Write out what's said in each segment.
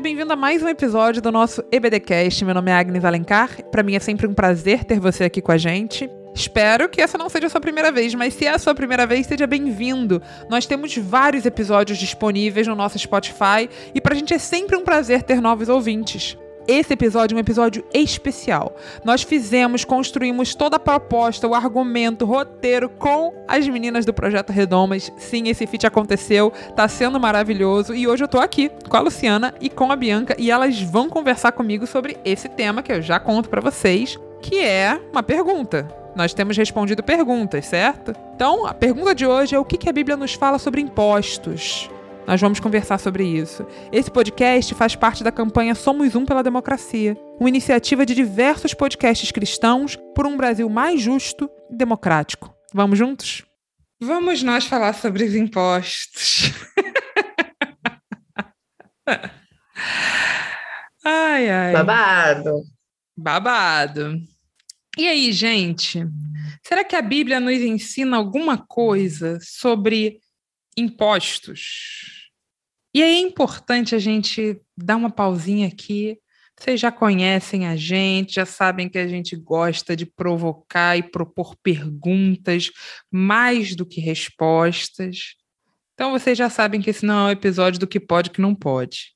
seja bem-vindo a mais um episódio do nosso EBDcast. Meu nome é Agnes Alencar. Para mim é sempre um prazer ter você aqui com a gente. Espero que essa não seja a sua primeira vez, mas se é a sua primeira vez, seja bem-vindo. Nós temos vários episódios disponíveis no nosso Spotify e pra gente é sempre um prazer ter novos ouvintes. Esse episódio é um episódio especial. Nós fizemos, construímos toda a proposta, o argumento, o roteiro com as meninas do Projeto Redomas. Sim, esse feat aconteceu, tá sendo maravilhoso e hoje eu tô aqui com a Luciana e com a Bianca e elas vão conversar comigo sobre esse tema que eu já conto para vocês, que é uma pergunta. Nós temos respondido perguntas, certo? Então, a pergunta de hoje é o que a Bíblia nos fala sobre impostos? Nós vamos conversar sobre isso. Esse podcast faz parte da campanha Somos Um pela Democracia, uma iniciativa de diversos podcasts cristãos por um Brasil mais justo e democrático. Vamos juntos? Vamos nós falar sobre os impostos. ai, ai. Babado. Babado. E aí, gente? Será que a Bíblia nos ensina alguma coisa sobre impostos? E aí é importante a gente dar uma pausinha aqui. Vocês já conhecem a gente, já sabem que a gente gosta de provocar e propor perguntas mais do que respostas. Então vocês já sabem que esse não é um episódio do que pode que não pode.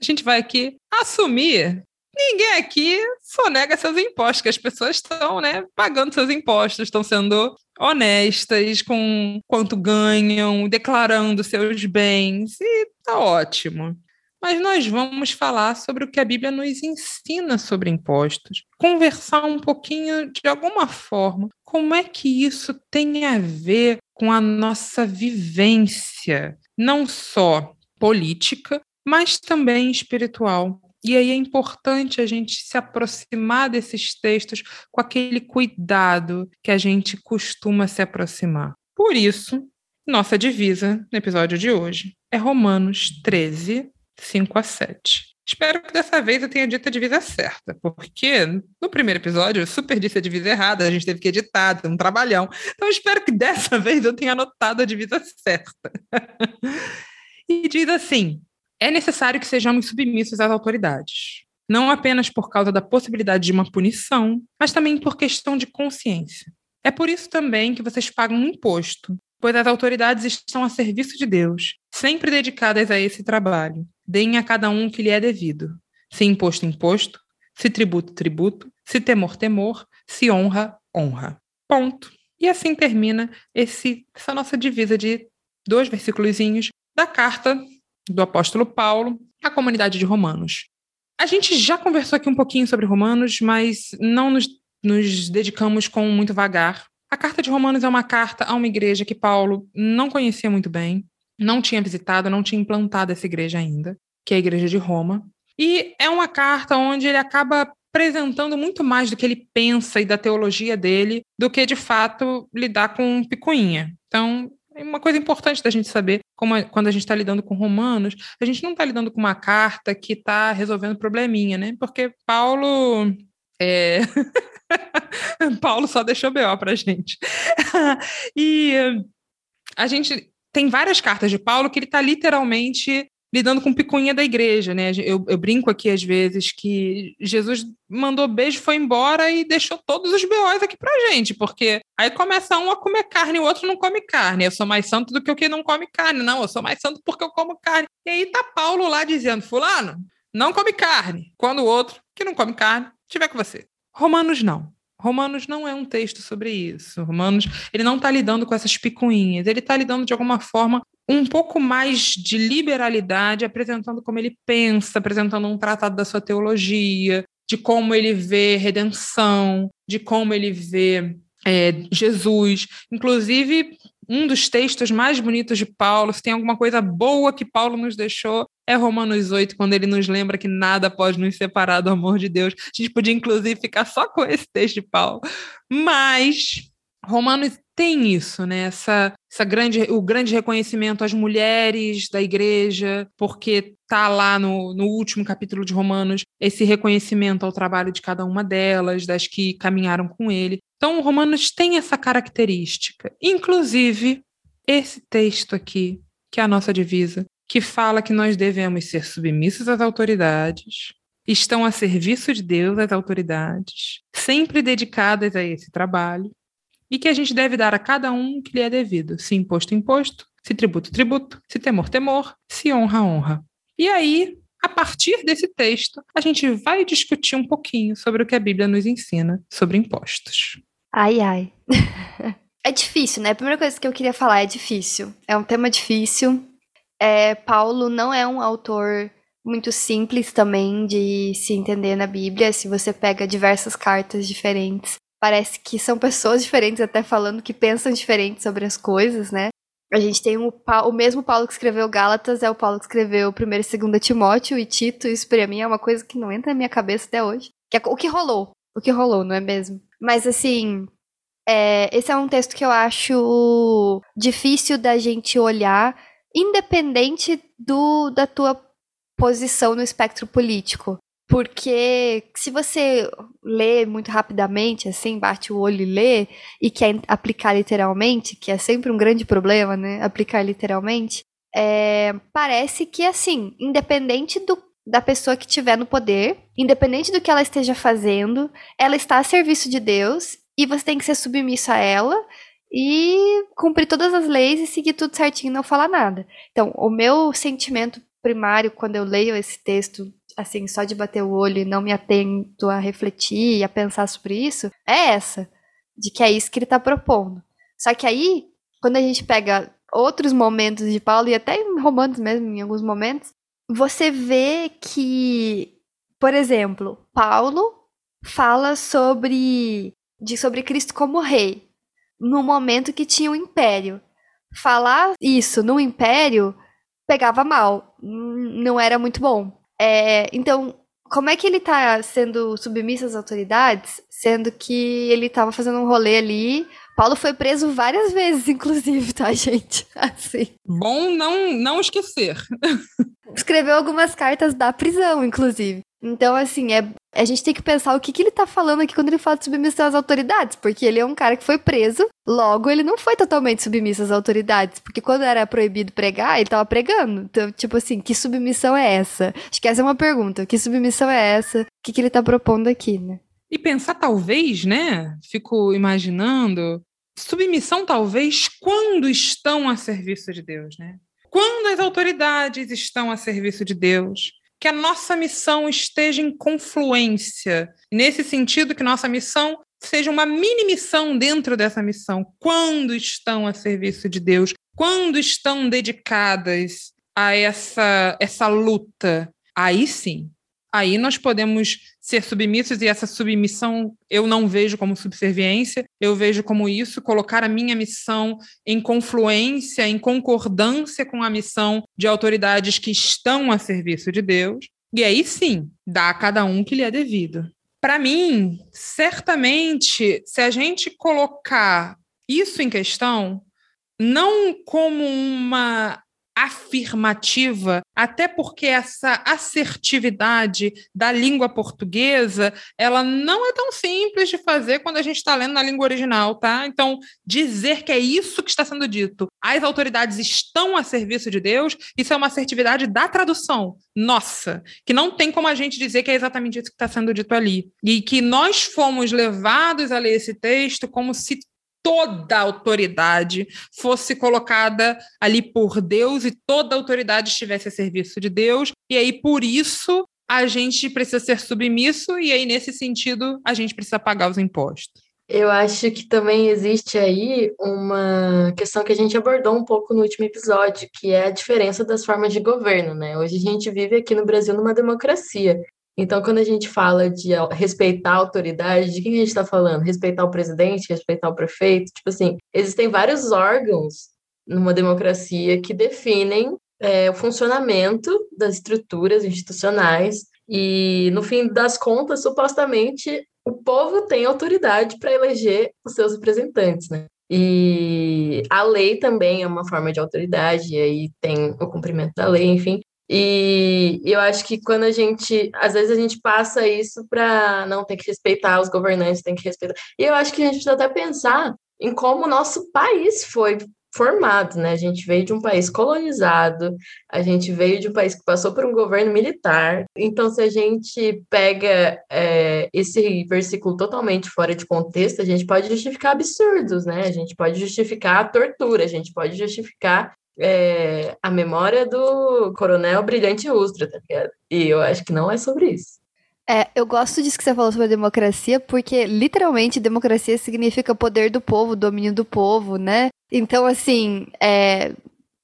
A gente vai aqui assumir ninguém aqui sonega seus impostos, que as pessoas estão né, pagando seus impostos, estão sendo honestas com quanto ganham, declarando seus bens, e tá ótimo. Mas nós vamos falar sobre o que a Bíblia nos ensina sobre impostos, conversar um pouquinho de alguma forma como é que isso tem a ver com a nossa vivência, não só política, mas também espiritual. E aí é importante a gente se aproximar desses textos com aquele cuidado que a gente costuma se aproximar. Por isso, nossa divisa no episódio de hoje é Romanos 13, 5 a 7. Espero que dessa vez eu tenha dito a divisa certa, porque no primeiro episódio eu super disse a divisa errada, a gente teve que editar, um trabalhão. Então espero que dessa vez eu tenha anotado a divisa certa. e diz assim: é necessário que sejamos submissos às autoridades, não apenas por causa da possibilidade de uma punição, mas também por questão de consciência. É por isso também que vocês pagam um imposto, pois as autoridades estão a serviço de Deus, sempre dedicadas a esse trabalho. Deem a cada um o que lhe é devido. Se imposto, imposto, se tributo, tributo, se temor, temor, se honra, honra. Ponto. E assim termina esse, essa nossa divisa de dois versículos da carta do apóstolo Paulo à comunidade de Romanos. A gente já conversou aqui um pouquinho sobre Romanos, mas não nos, nos dedicamos com muito vagar. A carta de Romanos é uma carta a uma igreja que Paulo não conhecia muito bem, não tinha visitado, não tinha implantado essa igreja ainda, que é a igreja de Roma. E é uma carta onde ele acaba apresentando muito mais do que ele pensa e da teologia dele do que de fato lidar com picuinha. Então, é uma coisa importante da gente saber, quando a gente está lidando com romanos, a gente não está lidando com uma carta que está resolvendo probleminha, né? Porque Paulo. É... Paulo só deixou BO a gente. e a gente tem várias cartas de Paulo que ele está literalmente lidando com picuinha da igreja, né? Eu, eu, brinco aqui às vezes que Jesus mandou beijo, foi embora e deixou todos os BOs aqui pra gente, porque aí começa um a comer carne e o outro não come carne. Eu sou mais santo do que o que não come carne. Não, eu sou mais santo porque eu como carne. E aí tá Paulo lá dizendo: Fulano, não come carne. Quando o outro, que não come carne, tiver com você. Romanos não. Romanos não é um texto sobre isso. Romanos, ele não está lidando com essas picuinhas, ele está lidando de alguma forma um pouco mais de liberalidade, apresentando como ele pensa, apresentando um tratado da sua teologia, de como ele vê redenção, de como ele vê é, Jesus. Inclusive, um dos textos mais bonitos de Paulo, se tem alguma coisa boa que Paulo nos deixou, é Romanos 8, quando ele nos lembra que nada pode nos separar do amor de Deus. A gente podia, inclusive, ficar só com esse texto de Paulo. Mas Romanos tem isso, né? Essa, essa grande, o grande reconhecimento às mulheres da igreja, porque tá lá no, no último capítulo de Romanos esse reconhecimento ao trabalho de cada uma delas, das que caminharam com ele. Então, Romanos tem essa característica. Inclusive, esse texto aqui, que é a nossa divisa, que fala que nós devemos ser submissos às autoridades, estão a serviço de Deus as autoridades, sempre dedicadas a esse trabalho, e que a gente deve dar a cada um o que lhe é devido, se imposto, imposto, se tributo, tributo, se temor, temor, se honra, honra. E aí, a partir desse texto, a gente vai discutir um pouquinho sobre o que a Bíblia nos ensina sobre impostos. Ai, ai. é difícil, né? A primeira coisa que eu queria falar é difícil. É um tema difícil. É, Paulo não é um autor muito simples também de se entender na Bíblia. Se você pega diversas cartas diferentes, parece que são pessoas diferentes, até falando que pensam diferente sobre as coisas, né? A gente tem o, o mesmo Paulo que escreveu Gálatas, é o Paulo que escreveu 1 e 2 Timóteo e Tito. Isso pra mim é uma coisa que não entra na minha cabeça até hoje. Que é o que rolou. O que rolou, não é mesmo? Mas assim, é, esse é um texto que eu acho difícil da gente olhar, independente do, da tua posição no espectro político. Porque se você lê muito rapidamente, assim, bate o olho e lê, e quer aplicar literalmente, que é sempre um grande problema, né? Aplicar literalmente, é, parece que, assim, independente do, da pessoa que estiver no poder, independente do que ela esteja fazendo, ela está a serviço de Deus e você tem que ser submisso a ela e cumprir todas as leis e seguir tudo certinho e não falar nada. Então, o meu sentimento primário quando eu leio esse texto, assim, só de bater o olho e não me atento a refletir e a pensar sobre isso, é essa, de que é isso que ele está propondo. Só que aí, quando a gente pega outros momentos de Paulo, e até em Romanos mesmo, em alguns momentos, você vê que, por exemplo, Paulo fala sobre, de, sobre Cristo como rei, no momento que tinha um império. Falar isso no império pegava mal, não era muito bom. É, então, como é que ele tá sendo submisso às autoridades, sendo que ele tava fazendo um rolê ali? Paulo foi preso várias vezes, inclusive, tá, gente? Assim. Bom não, não esquecer. Escreveu algumas cartas da prisão, inclusive. Então, assim, é, a gente tem que pensar o que, que ele tá falando aqui quando ele fala de submissão às autoridades, porque ele é um cara que foi preso, logo ele não foi totalmente submisso às autoridades, porque quando era proibido pregar, ele tava pregando. Então, tipo assim, que submissão é essa? Acho que essa é uma pergunta. Que submissão é essa? O que, que ele tá propondo aqui, né? E pensar, talvez, né? Fico imaginando, submissão, talvez, quando estão a serviço de Deus, né? Quando as autoridades estão a serviço de Deus, que a nossa missão esteja em confluência. Nesse sentido, que nossa missão seja uma mini missão dentro dessa missão. Quando estão a serviço de Deus, quando estão dedicadas a essa, essa luta, aí sim, aí nós podemos ser submissos e essa submissão eu não vejo como subserviência, eu vejo como isso, colocar a minha missão em confluência, em concordância com a missão de autoridades que estão a serviço de Deus. E aí sim, dá a cada um que lhe é devido. Para mim, certamente, se a gente colocar isso em questão, não como uma afirmativa, até porque essa assertividade da língua portuguesa, ela não é tão simples de fazer quando a gente está lendo na língua original, tá? Então, dizer que é isso que está sendo dito, as autoridades estão a serviço de Deus, isso é uma assertividade da tradução, nossa, que não tem como a gente dizer que é exatamente isso que está sendo dito ali. E que nós fomos levados a ler esse texto como se toda a autoridade fosse colocada ali por Deus e toda a autoridade estivesse a serviço de Deus. E aí, por isso, a gente precisa ser submisso, e aí, nesse sentido, a gente precisa pagar os impostos. Eu acho que também existe aí uma questão que a gente abordou um pouco no último episódio, que é a diferença das formas de governo, né? Hoje a gente vive aqui no Brasil numa democracia. Então, quando a gente fala de respeitar a autoridade, de quem a gente está falando? Respeitar o presidente, respeitar o prefeito? Tipo assim, existem vários órgãos numa democracia que definem é, o funcionamento das estruturas institucionais e, no fim das contas, supostamente, o povo tem autoridade para eleger os seus representantes, né? E a lei também é uma forma de autoridade, e aí tem o cumprimento da lei, enfim. E eu acho que quando a gente, às vezes a gente passa isso para não ter que respeitar os governantes, tem que respeitar. E eu acho que a gente precisa até pensar em como o nosso país foi formado, né? A gente veio de um país colonizado, a gente veio de um país que passou por um governo militar. Então, se a gente pega é, esse versículo totalmente fora de contexto, a gente pode justificar absurdos, né? A gente pode justificar a tortura, a gente pode justificar é, a memória do coronel Brilhante Ustra, tá ligado? E eu acho que não é sobre isso. É, eu gosto disso que você falou sobre a democracia, porque literalmente democracia significa poder do povo, domínio do povo, né? Então, assim, é,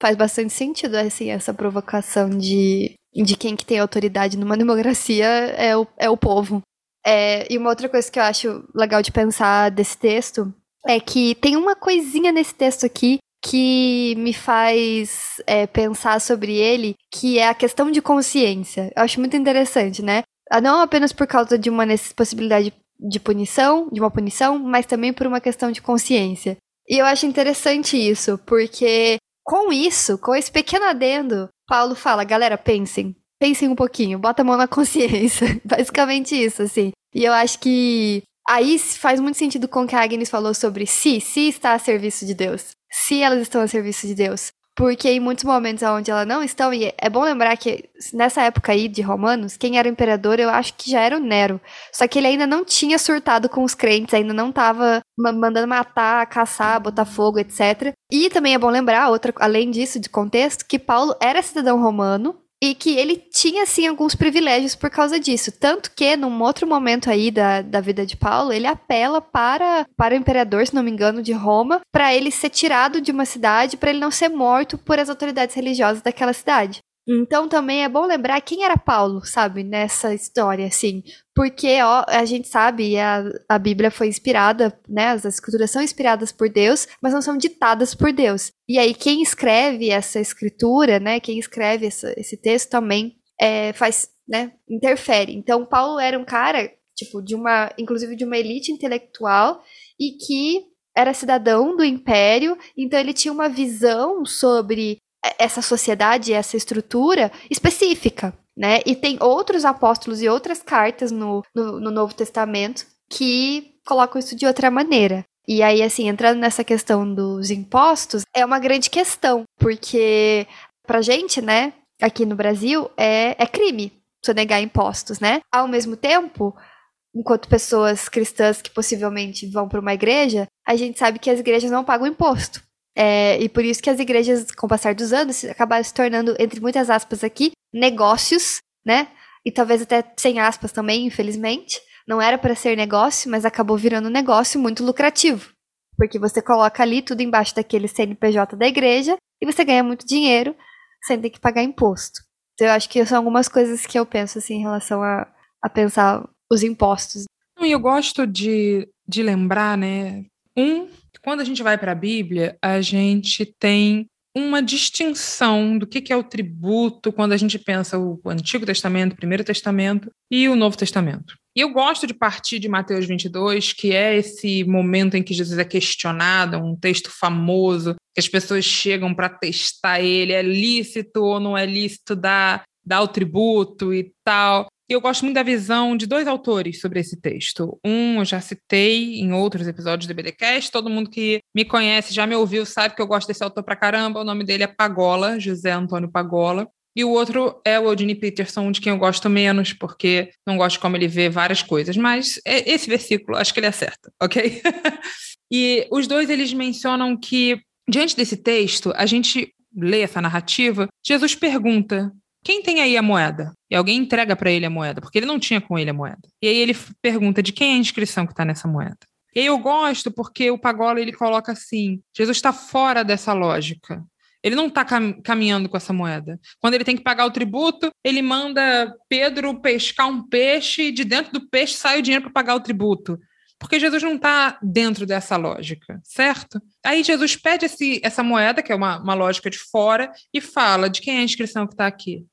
faz bastante sentido assim, essa provocação de, de quem que tem autoridade numa democracia é o, é o povo. É, e uma outra coisa que eu acho legal de pensar desse texto é que tem uma coisinha nesse texto aqui que me faz é, pensar sobre ele, que é a questão de consciência. Eu acho muito interessante, né? Ah, não apenas por causa de uma possibilidade de punição, de uma punição, mas também por uma questão de consciência. E eu acho interessante isso, porque com isso, com esse pequeno adendo, Paulo fala, galera, pensem, pensem um pouquinho, bota a mão na consciência. Basicamente isso, assim. E eu acho que aí faz muito sentido com o que a Agnes falou sobre se, se está a serviço de Deus se elas estão a serviço de Deus. Porque em muitos momentos onde elas não estão, e é bom lembrar que nessa época aí de Romanos, quem era o imperador eu acho que já era o Nero. Só que ele ainda não tinha surtado com os crentes, ainda não estava mandando matar, caçar, botar fogo, etc. E também é bom lembrar, outra, além disso, de contexto, que Paulo era cidadão romano, e que ele tinha, assim, alguns privilégios por causa disso. Tanto que, num outro momento aí da, da vida de Paulo, ele apela para, para o imperador, se não me engano, de Roma, para ele ser tirado de uma cidade, para ele não ser morto por as autoridades religiosas daquela cidade. Então também é bom lembrar quem era Paulo, sabe, nessa história, assim. Porque ó, a gente sabe, a, a Bíblia foi inspirada, né? As escrituras são inspiradas por Deus, mas não são ditadas por Deus. E aí, quem escreve essa escritura, né? Quem escreve essa, esse texto também é, faz, né? Interfere. Então, Paulo era um cara, tipo, de uma, inclusive de uma elite intelectual e que era cidadão do império, então ele tinha uma visão sobre essa sociedade, essa estrutura específica, né? E tem outros apóstolos e outras cartas no, no, no Novo Testamento que colocam isso de outra maneira. E aí, assim, entrando nessa questão dos impostos, é uma grande questão, porque pra gente, né, aqui no Brasil, é, é crime sonegar impostos, né? Ao mesmo tempo, enquanto pessoas cristãs que possivelmente vão para uma igreja, a gente sabe que as igrejas não pagam imposto. É, e por isso que as igrejas, com o passar dos anos, acabaram se tornando, entre muitas aspas aqui, negócios, né? E talvez até sem aspas também, infelizmente. Não era para ser negócio, mas acabou virando um negócio muito lucrativo. Porque você coloca ali tudo embaixo daquele CNPJ da igreja e você ganha muito dinheiro sem ter que pagar imposto. Então, eu acho que são algumas coisas que eu penso assim em relação a, a pensar os impostos. E eu gosto de, de lembrar, né? Um, quando a gente vai para a Bíblia, a gente tem uma distinção do que, é o tributo quando a gente pensa o Antigo Testamento, o Primeiro Testamento e o Novo Testamento. E eu gosto de partir de Mateus 22, que é esse momento em que Jesus é questionado, um texto famoso, que as pessoas chegam para testar ele, é lícito ou não é lícito dar, dar o tributo e tal. Eu gosto muito da visão de dois autores sobre esse texto. Um eu já citei em outros episódios do BDcast, todo mundo que me conhece, já me ouviu, sabe que eu gosto desse autor pra caramba. O nome dele é Pagola, José Antônio Pagola. E o outro é o Eugene Peterson, de quem eu gosto menos, porque não gosto como ele vê várias coisas. Mas é, esse versículo, acho que ele acerta, ok? e os dois, eles mencionam que, diante desse texto, a gente lê essa narrativa, Jesus pergunta quem tem aí a moeda? E alguém entrega para ele a moeda, porque ele não tinha com ele a moeda. E aí ele pergunta de quem é a inscrição que está nessa moeda. E aí eu gosto porque o Pagola ele coloca assim: Jesus está fora dessa lógica. Ele não está cam caminhando com essa moeda. Quando ele tem que pagar o tributo, ele manda Pedro pescar um peixe e de dentro do peixe sai o dinheiro para pagar o tributo. Porque Jesus não está dentro dessa lógica, certo? Aí Jesus pede esse, essa moeda, que é uma, uma lógica de fora, e fala de quem é a inscrição que está aqui.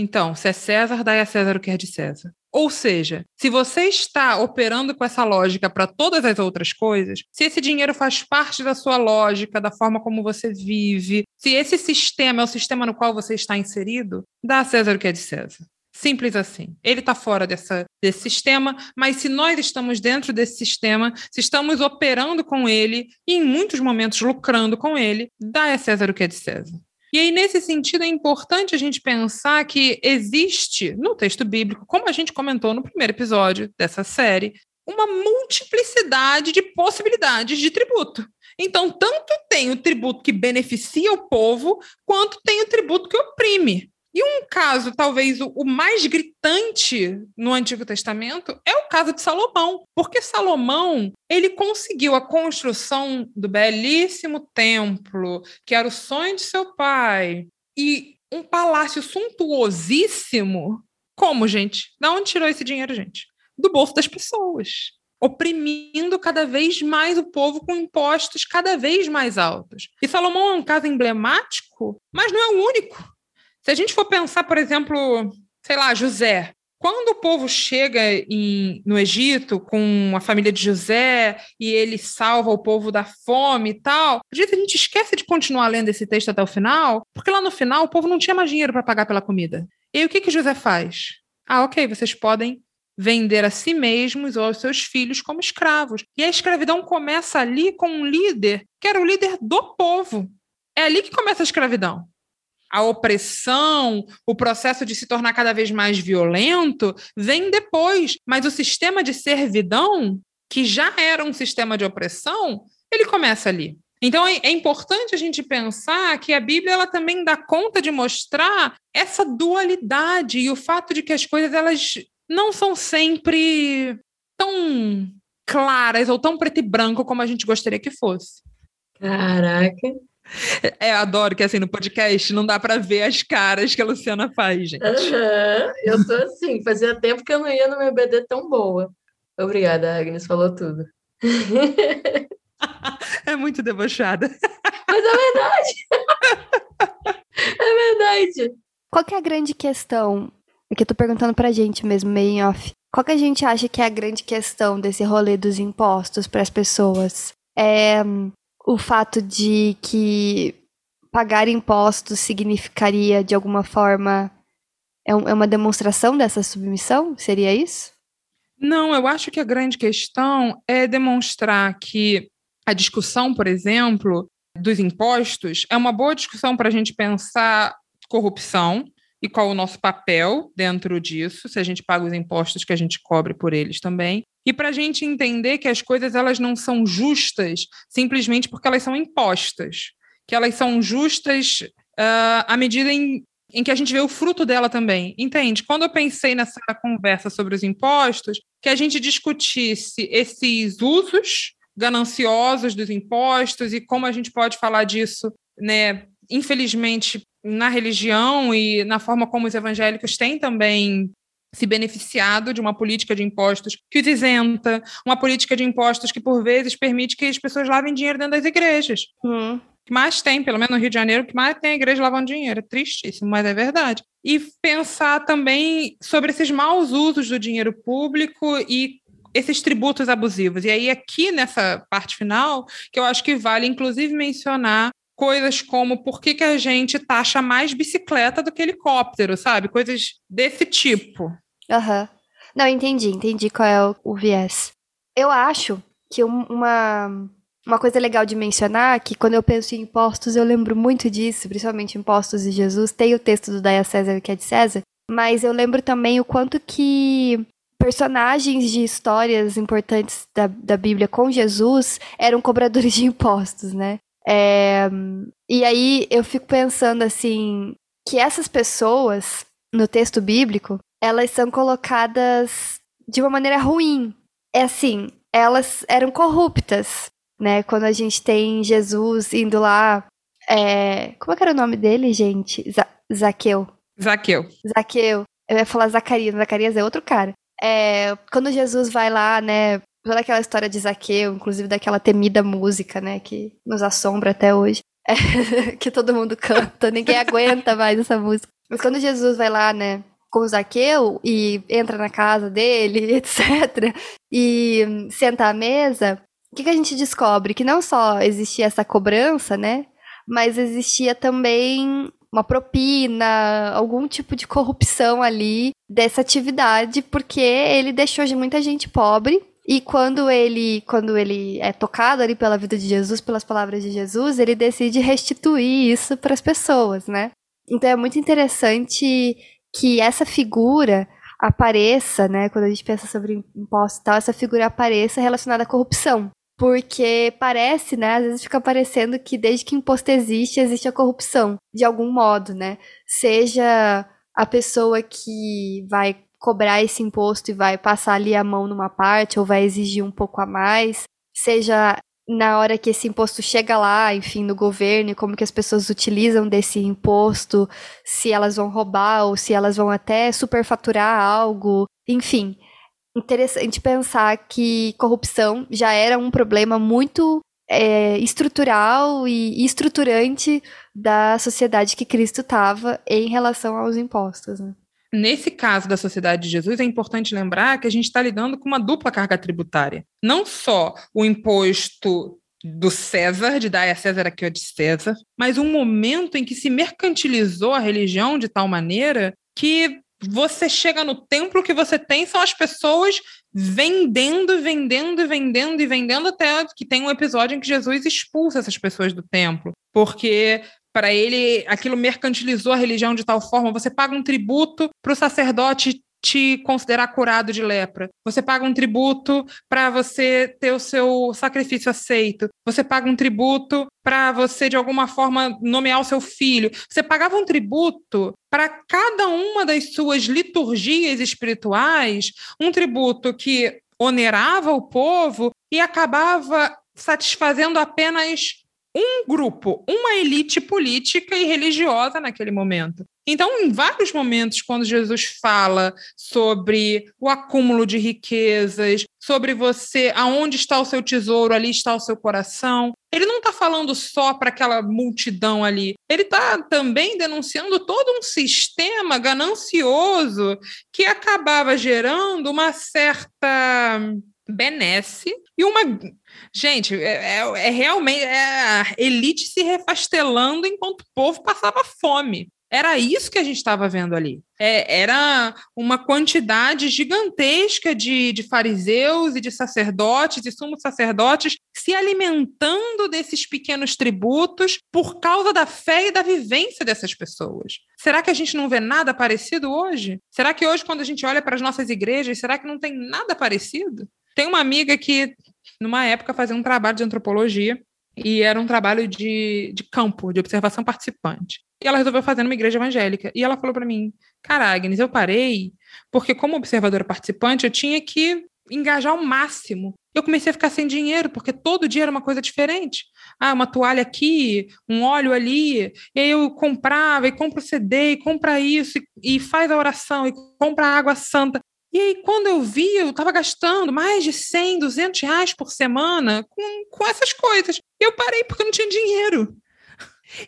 Então, se é César, dai a César o que é de César. Ou seja, se você está operando com essa lógica para todas as outras coisas, se esse dinheiro faz parte da sua lógica, da forma como você vive, se esse sistema é o sistema no qual você está inserido, dá a César o que é de César. Simples assim. Ele está fora dessa, desse sistema, mas se nós estamos dentro desse sistema, se estamos operando com ele e em muitos momentos lucrando com ele, dá a César o que é de César. E aí, nesse sentido, é importante a gente pensar que existe no texto bíblico, como a gente comentou no primeiro episódio dessa série, uma multiplicidade de possibilidades de tributo. Então, tanto tem o tributo que beneficia o povo, quanto tem o tributo que oprime. E um caso, talvez o, mais gritante no Antigo Testamento, é o caso de Salomão, porque Salomão ele conseguiu a construção do belíssimo templo, que era o sonho de seu pai, e um palácio suntuosíssimo. Como, gente? Da onde tirou esse dinheiro, gente? Do bolso das pessoas oprimindo cada vez mais o povo com impostos cada vez mais altos. E Salomão é um caso emblemático, mas não é o único. Se a gente for pensar, por exemplo, sei lá, José, quando o povo chega em, no Egito com a família de José e ele salva o povo da fome e tal, a gente, esquece de continuar lendo esse texto até o final, porque lá no final o povo não tinha mais dinheiro para pagar pela comida. E aí, o que, que José faz? Ah, ok, vocês podem vender a si mesmos ou aos seus filhos como escravos. E a escravidão começa ali com um líder que era o líder do povo. É ali que começa a escravidão a opressão, o processo de se tornar cada vez mais violento, vem depois. Mas o sistema de servidão, que já era um sistema de opressão, ele começa ali. Então é, é, importante a gente pensar que a Bíblia ela também dá conta de mostrar essa dualidade e o fato de que as coisas elas não são sempre tão claras ou tão preto e branco como a gente gostaria que fosse. Caraca, é, adoro que assim no podcast não dá para ver as caras que a Luciana faz, gente. Uhum. Eu tô assim, fazia tempo que eu não ia no meu BD tão boa. Obrigada, Agnes, falou tudo. é muito debochada. Mas é verdade. é verdade. Qual que é a grande questão? Aqui eu tô perguntando pra gente mesmo, meio em off. Qual que a gente acha que é a grande questão desse rolê dos impostos para as pessoas? É o fato de que pagar impostos significaria, de alguma forma, é, um, é uma demonstração dessa submissão? Seria isso? Não, eu acho que a grande questão é demonstrar que a discussão, por exemplo, dos impostos é uma boa discussão para a gente pensar corrupção e qual o nosso papel dentro disso, se a gente paga os impostos que a gente cobre por eles também. E para a gente entender que as coisas elas não são justas simplesmente porque elas são impostas, que elas são justas uh, à medida em, em que a gente vê o fruto dela também. Entende? Quando eu pensei nessa conversa sobre os impostos, que a gente discutisse esses usos gananciosos dos impostos e como a gente pode falar disso, né, infelizmente, na religião e na forma como os evangélicos têm também se beneficiado de uma política de impostos que os isenta, uma política de impostos que, por vezes, permite que as pessoas lavem dinheiro dentro das igrejas. Hum. que mais tem, pelo menos no Rio de Janeiro, que mais tem a igreja lavando dinheiro. É tristíssimo, mas é verdade. E pensar também sobre esses maus usos do dinheiro público e esses tributos abusivos. E aí, aqui nessa parte final, que eu acho que vale, inclusive, mencionar coisas como por que, que a gente taxa mais bicicleta do que helicóptero, sabe? Coisas desse tipo. Aham. Uhum. Não, entendi, entendi qual é o, o viés. Eu acho que uma, uma coisa legal de mencionar é que quando eu penso em impostos, eu lembro muito disso, principalmente impostos de Jesus. Tem o texto do Daia César que é de César, mas eu lembro também o quanto que personagens de histórias importantes da, da Bíblia com Jesus eram cobradores de impostos, né? É, e aí eu fico pensando assim que essas pessoas no texto bíblico elas são colocadas de uma maneira ruim. É assim, elas eram corruptas, né? Quando a gente tem Jesus indo lá, é, como é que era o nome dele, gente? Za Zaqueu. Zaqueu. Zaqueu. Eu ia falar Zacarias, Zacarias é outro cara. É, quando Jesus vai lá, né, toda aquela história de Zaqueu, inclusive daquela temida música, né, que nos assombra até hoje, é, que todo mundo canta, ninguém aguenta mais essa música. Mas quando Jesus vai lá, né, com Zaqueu e entra na casa dele, etc., e senta à mesa, o que, que a gente descobre? Que não só existia essa cobrança, né, mas existia também uma propina, algum tipo de corrupção ali dessa atividade, porque ele deixou de muita gente pobre. E quando ele, quando ele é tocado ali pela vida de Jesus, pelas palavras de Jesus, ele decide restituir isso para as pessoas, né? Então é muito interessante que essa figura apareça, né, quando a gente pensa sobre impostos e tal, essa figura apareça relacionada à corrupção. Porque parece, né, às vezes fica parecendo que desde que imposto existe, existe a corrupção, de algum modo, né? Seja a pessoa que vai cobrar esse imposto e vai passar ali a mão numa parte ou vai exigir um pouco a mais, seja na hora que esse imposto chega lá, enfim, no governo, e como que as pessoas utilizam desse imposto, se elas vão roubar ou se elas vão até superfaturar algo, enfim interessante pensar que corrupção já era um problema muito é, estrutural e estruturante da sociedade que Cristo estava em relação aos impostos. Né? Nesse caso da sociedade de Jesus, é importante lembrar que a gente está lidando com uma dupla carga tributária. Não só o imposto do César, de dar a César aqui de César, mas um momento em que se mercantilizou a religião de tal maneira que você chega no templo, o que você tem são as pessoas vendendo, vendendo, vendendo e vendendo até que tem um episódio em que Jesus expulsa essas pessoas do templo, porque para ele aquilo mercantilizou a religião de tal forma, você paga um tributo para o sacerdote te considerar curado de lepra. Você paga um tributo para você ter o seu sacrifício aceito. Você paga um tributo para você, de alguma forma, nomear o seu filho. Você pagava um tributo para cada uma das suas liturgias espirituais, um tributo que onerava o povo e acabava satisfazendo apenas um grupo, uma elite política e religiosa naquele momento. Então, em vários momentos, quando Jesus fala sobre o acúmulo de riquezas, sobre você, aonde está o seu tesouro, ali está o seu coração, ele não está falando só para aquela multidão ali, ele está também denunciando todo um sistema ganancioso que acabava gerando uma certa benesse e uma. Gente, é, é, é realmente é a elite se refastelando enquanto o povo passava fome. Era isso que a gente estava vendo ali. É, era uma quantidade gigantesca de, de fariseus e de sacerdotes e sumos sacerdotes se alimentando desses pequenos tributos por causa da fé e da vivência dessas pessoas. Será que a gente não vê nada parecido hoje? Será que hoje, quando a gente olha para as nossas igrejas, será que não tem nada parecido? Tem uma amiga que, numa época, fazia um trabalho de antropologia e era um trabalho de, de campo, de observação participante. E ela resolveu fazer numa igreja evangélica. E ela falou para mim: Cara, Agnes, eu parei porque, como observadora participante, eu tinha que engajar ao máximo. Eu comecei a ficar sem dinheiro, porque todo dia era uma coisa diferente. Ah, uma toalha aqui, um óleo ali. E aí eu comprava, e compro CD, e compra isso, e, e faz a oração, e compra água santa. E aí, quando eu vi, eu estava gastando mais de 100, 200 reais por semana com, com essas coisas. Eu parei porque eu não tinha dinheiro.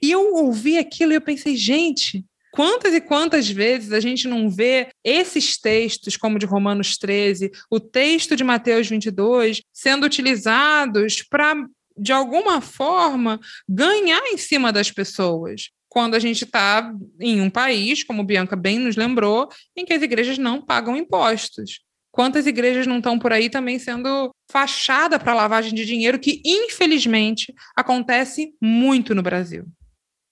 E eu ouvi aquilo e eu pensei, gente, quantas e quantas vezes a gente não vê esses textos, como de Romanos 13, o texto de Mateus 22, sendo utilizados para, de alguma forma, ganhar em cima das pessoas quando a gente está em um país, como Bianca bem nos lembrou, em que as igrejas não pagam impostos. Quantas igrejas não estão por aí também sendo fachada para lavagem de dinheiro, que infelizmente acontece muito no Brasil.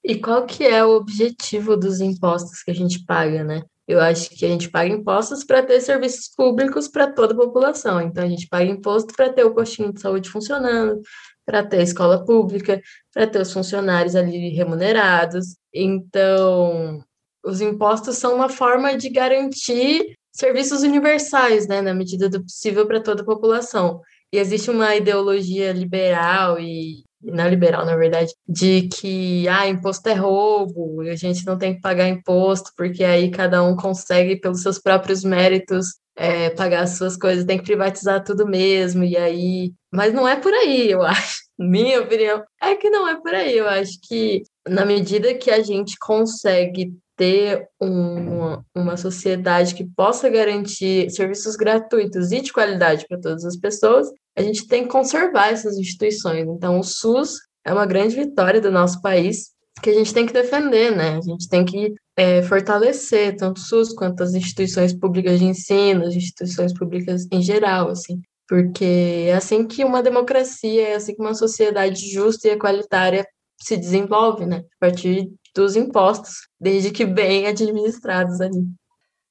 E qual que é o objetivo dos impostos que a gente paga, né? Eu acho que a gente paga impostos para ter serviços públicos para toda a população. Então, a gente paga imposto para ter o postinho de saúde funcionando, para ter escola pública, para ter os funcionários ali remunerados. Então, os impostos são uma forma de garantir serviços universais, né, na medida do possível para toda a população. E existe uma ideologia liberal e não liberal, na verdade, de que ah, imposto é roubo, e a gente não tem que pagar imposto, porque aí cada um consegue, pelos seus próprios méritos, é, pagar as suas coisas, tem que privatizar tudo mesmo, e aí. Mas não é por aí, eu acho. Minha opinião é que não é por aí. Eu acho que na medida que a gente consegue ter uma, uma sociedade que possa garantir serviços gratuitos e de qualidade para todas as pessoas, a gente tem que conservar essas instituições. Então, o SUS é uma grande vitória do nosso país. que a gente tem que defender, né? A gente tem que é, fortalecer tanto o SUS quanto as instituições públicas de ensino, as instituições públicas em geral, assim, porque é assim que uma democracia, é assim que uma sociedade justa e equalitária se desenvolve, né? A partir dos impostos, desde que bem administrados ali.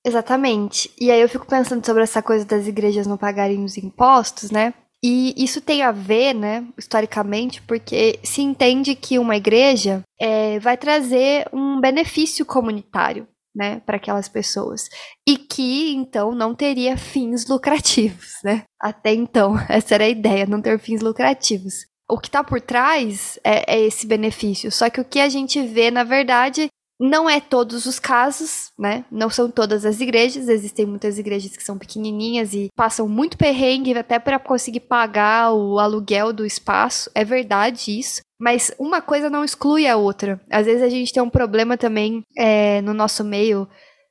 Exatamente. E aí eu fico pensando sobre essa coisa das igrejas não pagarem os impostos, né? E isso tem a ver, né, historicamente, porque se entende que uma igreja é, vai trazer um benefício comunitário, né, para aquelas pessoas. E que, então, não teria fins lucrativos, né? Até então, essa era a ideia, não ter fins lucrativos. O que está por trás é, é esse benefício. Só que o que a gente vê, na verdade, não é todos os casos, né? Não são todas as igrejas. Existem muitas igrejas que são pequenininhas e passam muito perrengue até para conseguir pagar o aluguel do espaço. É verdade isso. Mas uma coisa não exclui a outra. Às vezes a gente tem um problema também é, no nosso meio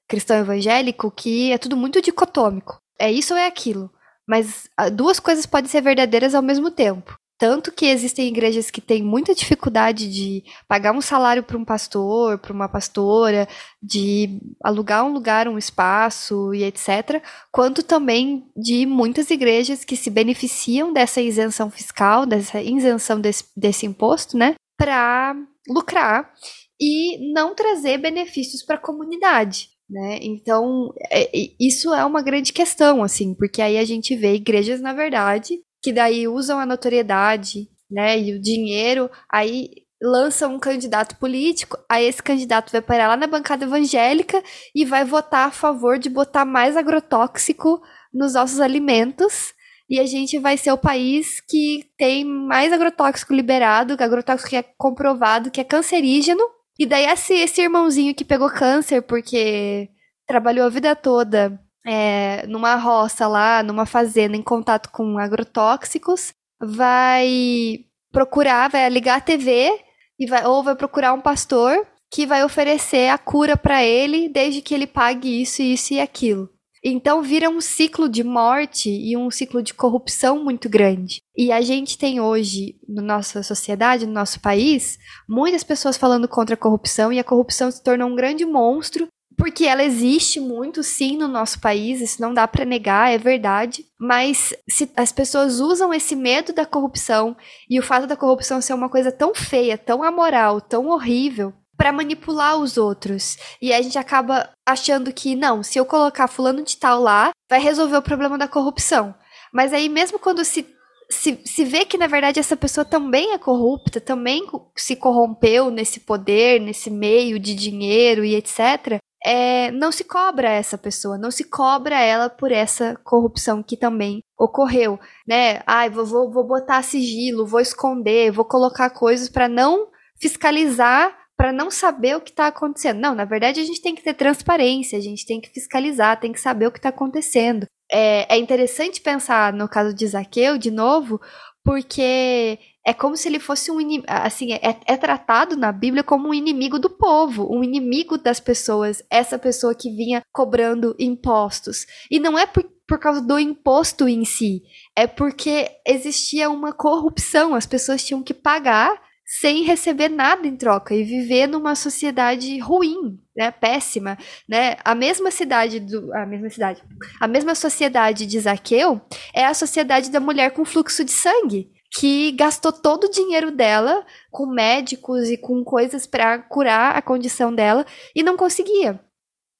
cristão evangélico que é tudo muito dicotômico. É isso ou é aquilo. Mas ah, duas coisas podem ser verdadeiras ao mesmo tempo. Tanto que existem igrejas que têm muita dificuldade de pagar um salário para um pastor, para uma pastora, de alugar um lugar, um espaço e etc. Quanto também de muitas igrejas que se beneficiam dessa isenção fiscal, dessa isenção desse, desse imposto, né? Para lucrar e não trazer benefícios para a comunidade. Né? Então, é, isso é uma grande questão, assim, porque aí a gente vê igrejas, na verdade, que daí usam a notoriedade, né, e o dinheiro, aí lançam um candidato político, aí esse candidato vai parar lá na bancada evangélica e vai votar a favor de botar mais agrotóxico nos nossos alimentos. E a gente vai ser o país que tem mais agrotóxico liberado, agrotóxico que é comprovado que é cancerígeno. E daí esse, esse irmãozinho que pegou câncer porque trabalhou a vida toda é, numa roça lá, numa fazenda, em contato com agrotóxicos, vai procurar, vai ligar a TV e vai, ou vai procurar um pastor que vai oferecer a cura para ele, desde que ele pague isso, isso e aquilo. Então vira um ciclo de morte e um ciclo de corrupção muito grande. E a gente tem hoje, na nossa sociedade, no nosso país, muitas pessoas falando contra a corrupção e a corrupção se tornou um grande monstro porque ela existe muito, sim, no nosso país, isso não dá para negar, é verdade. Mas se as pessoas usam esse medo da corrupção e o fato da corrupção ser uma coisa tão feia, tão amoral, tão horrível, para manipular os outros. E a gente acaba achando que, não, se eu colocar fulano de tal lá, vai resolver o problema da corrupção. Mas aí, mesmo quando se se, se vê que, na verdade, essa pessoa também é corrupta, também se corrompeu nesse poder, nesse meio de dinheiro e etc., é, não se cobra essa pessoa, não se cobra ela por essa corrupção que também ocorreu, né? Ai, vou, vou, vou botar sigilo, vou esconder, vou colocar coisas para não fiscalizar, para não saber o que está acontecendo. Não, na verdade a gente tem que ter transparência, a gente tem que fiscalizar, tem que saber o que está acontecendo. É, é interessante pensar no caso de Zaqueu, de novo, porque é como se ele fosse um assim é, é, tratado na Bíblia como um inimigo do povo, um inimigo das pessoas, essa pessoa que vinha cobrando impostos. E não é por, por causa do imposto em si, é porque existia uma corrupção, as pessoas tinham que pagar sem receber nada em troca e viver numa sociedade ruim, né, péssima, né? A mesma cidade do a mesma cidade, a mesma sociedade de Zaqueu é a sociedade da mulher com fluxo de sangue que gastou todo o dinheiro dela com médicos e com coisas para curar a condição dela e não conseguia.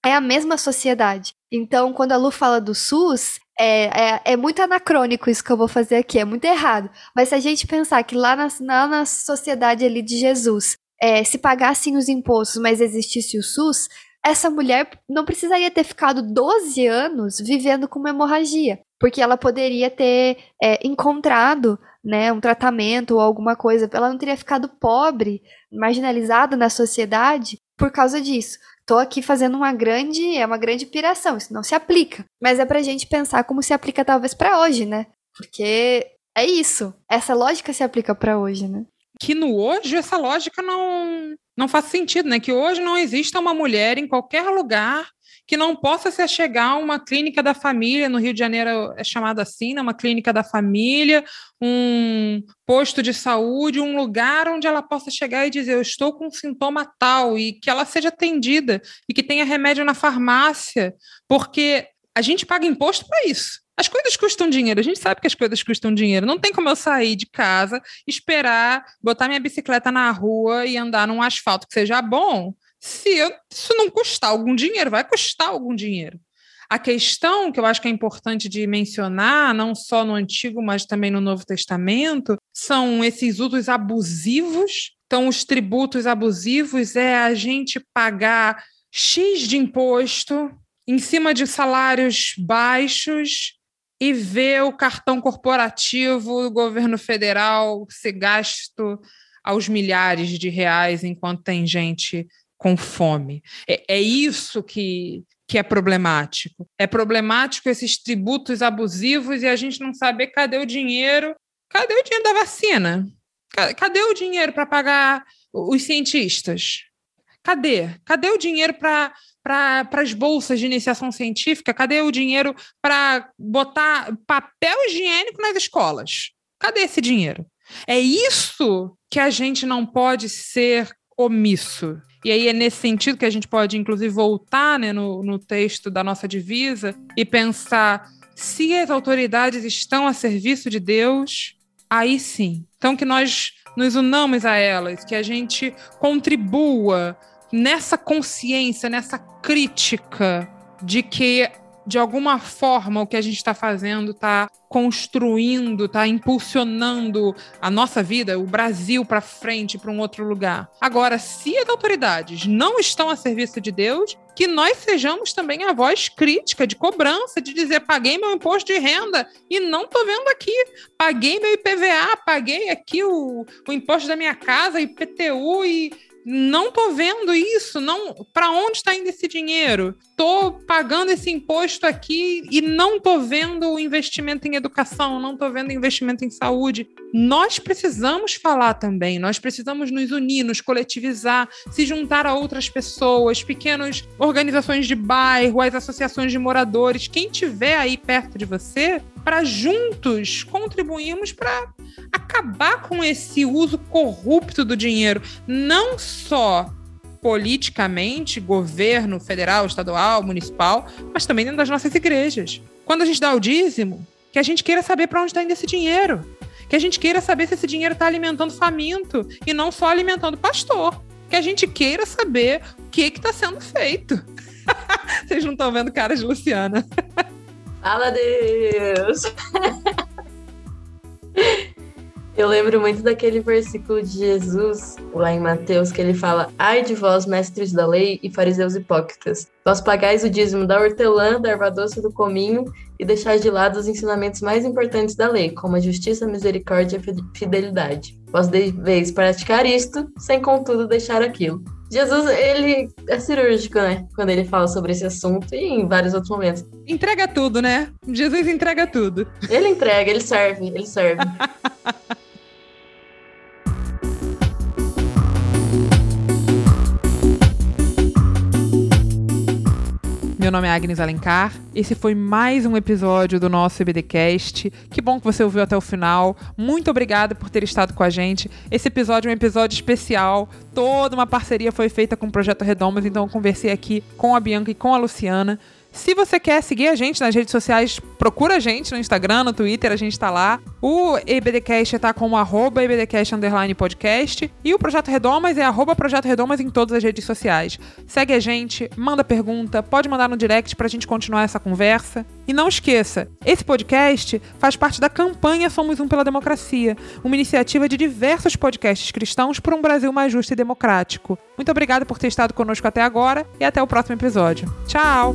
É a mesma sociedade. Então, quando a Lu fala do SUS, é, é, é, muito anacrônico isso que eu vou fazer aqui, é muito errado. Mas se a gente pensar que lá na, lá na sociedade ali de Jesus, é, se pagassem os impostos, mas existisse o SUS, essa mulher não precisaria ter ficado 12 anos vivendo com uma hemorragia, porque ela poderia ter é, encontrado né, um tratamento ou alguma coisa, ela não teria ficado pobre, marginalizada na sociedade por causa disso. Tô aqui fazendo uma grande, é uma grande piração, isso não se aplica. Mas é pra gente pensar como se aplica talvez para hoje, né? Porque é isso. Essa lógica se aplica para hoje, né? Que no hoje essa lógica não não faz sentido, né? Que hoje não exista uma mulher em qualquer lugar que não possa se achegar a uma clínica da família, no Rio de Janeiro é chamada assim, né? uma clínica da família, um posto de saúde, um lugar onde ela possa chegar e dizer: Eu estou com um sintoma tal, e que ela seja atendida e que tenha remédio na farmácia, porque a gente paga imposto para isso. As coisas custam dinheiro, a gente sabe que as coisas custam dinheiro. Não tem como eu sair de casa, esperar, botar minha bicicleta na rua e andar num asfalto que seja bom, se eu, isso não custar algum dinheiro, vai custar algum dinheiro. A questão que eu acho que é importante de mencionar, não só no Antigo, mas também no Novo Testamento, são esses usos abusivos. Então, os tributos abusivos é a gente pagar X de imposto em cima de salários baixos e ver o cartão corporativo do governo federal ser gasto aos milhares de reais enquanto tem gente com fome. É, é isso que, que é problemático. É problemático esses tributos abusivos e a gente não saber cadê o dinheiro. Cadê o dinheiro da vacina? Cadê o dinheiro para pagar os cientistas? Cadê? Cadê o dinheiro para para as bolsas de iniciação científica? Cadê o dinheiro para botar papel higiênico nas escolas? Cadê esse dinheiro? É isso que a gente não pode ser omisso. E aí é nesse sentido que a gente pode, inclusive, voltar né, no, no texto da nossa divisa e pensar se as autoridades estão a serviço de Deus, aí sim. Então, que nós nos unamos a elas, que a gente contribua nessa consciência, nessa crítica de que de alguma forma o que a gente está fazendo está construindo, está impulsionando a nossa vida, o Brasil para frente, para um outro lugar. Agora, se as autoridades não estão a serviço de Deus, que nós sejamos também a voz crítica, de cobrança, de dizer paguei meu imposto de renda e não estou vendo aqui, paguei meu IPVA, paguei aqui o, o imposto da minha casa, IPTU e não tô vendo isso, não, para onde está indo esse dinheiro? Tô pagando esse imposto aqui e não tô vendo o investimento em educação, não tô vendo investimento em saúde. Nós precisamos falar também, nós precisamos nos unir, nos coletivizar, se juntar a outras pessoas, pequenas organizações de bairro, as associações de moradores, quem tiver aí perto de você, para juntos contribuirmos para acabar com esse uso corrupto do dinheiro, não só politicamente, governo federal, estadual, municipal, mas também dentro das nossas igrejas. Quando a gente dá o dízimo, que a gente queira saber para onde está indo esse dinheiro. Que a gente queira saber se esse dinheiro está alimentando faminto e não só alimentando pastor. Que a gente queira saber o que está sendo feito. Vocês não estão vendo cara de Luciana. Fala Deus! Eu lembro muito daquele versículo de Jesus, lá em Mateus, que ele fala: Ai de vós, mestres da lei e fariseus hipócritas, vós pagais o dízimo da hortelã, da erva doce do cominho e deixais de lado os ensinamentos mais importantes da lei, como a justiça, a misericórdia e a fidelidade. Vós deveis praticar isto, sem contudo deixar aquilo. Jesus, ele é cirúrgico, né? Quando ele fala sobre esse assunto e em vários outros momentos. Entrega tudo, né? Jesus entrega tudo. Ele entrega, ele serve, ele serve. Meu nome é Agnes Alencar. Esse foi mais um episódio do nosso EBDcast. Que bom que você ouviu até o final. Muito obrigada por ter estado com a gente. Esse episódio é um episódio especial. Toda uma parceria foi feita com o Projeto Redomas, então eu conversei aqui com a Bianca e com a Luciana. Se você quer seguir a gente nas redes sociais, procura a gente no Instagram, no Twitter, a gente tá lá. O EBDcast tá como arroba EBDcast podcast. E o Projeto Redomas é arroba Projeto Redomas em todas as redes sociais. Segue a gente, manda pergunta, pode mandar no direct pra gente continuar essa conversa. E não esqueça, esse podcast faz parte da campanha Somos Um pela Democracia, uma iniciativa de diversos podcasts cristãos por um Brasil mais justo e democrático. Muito obrigada por ter estado conosco até agora e até o próximo episódio. Tchau!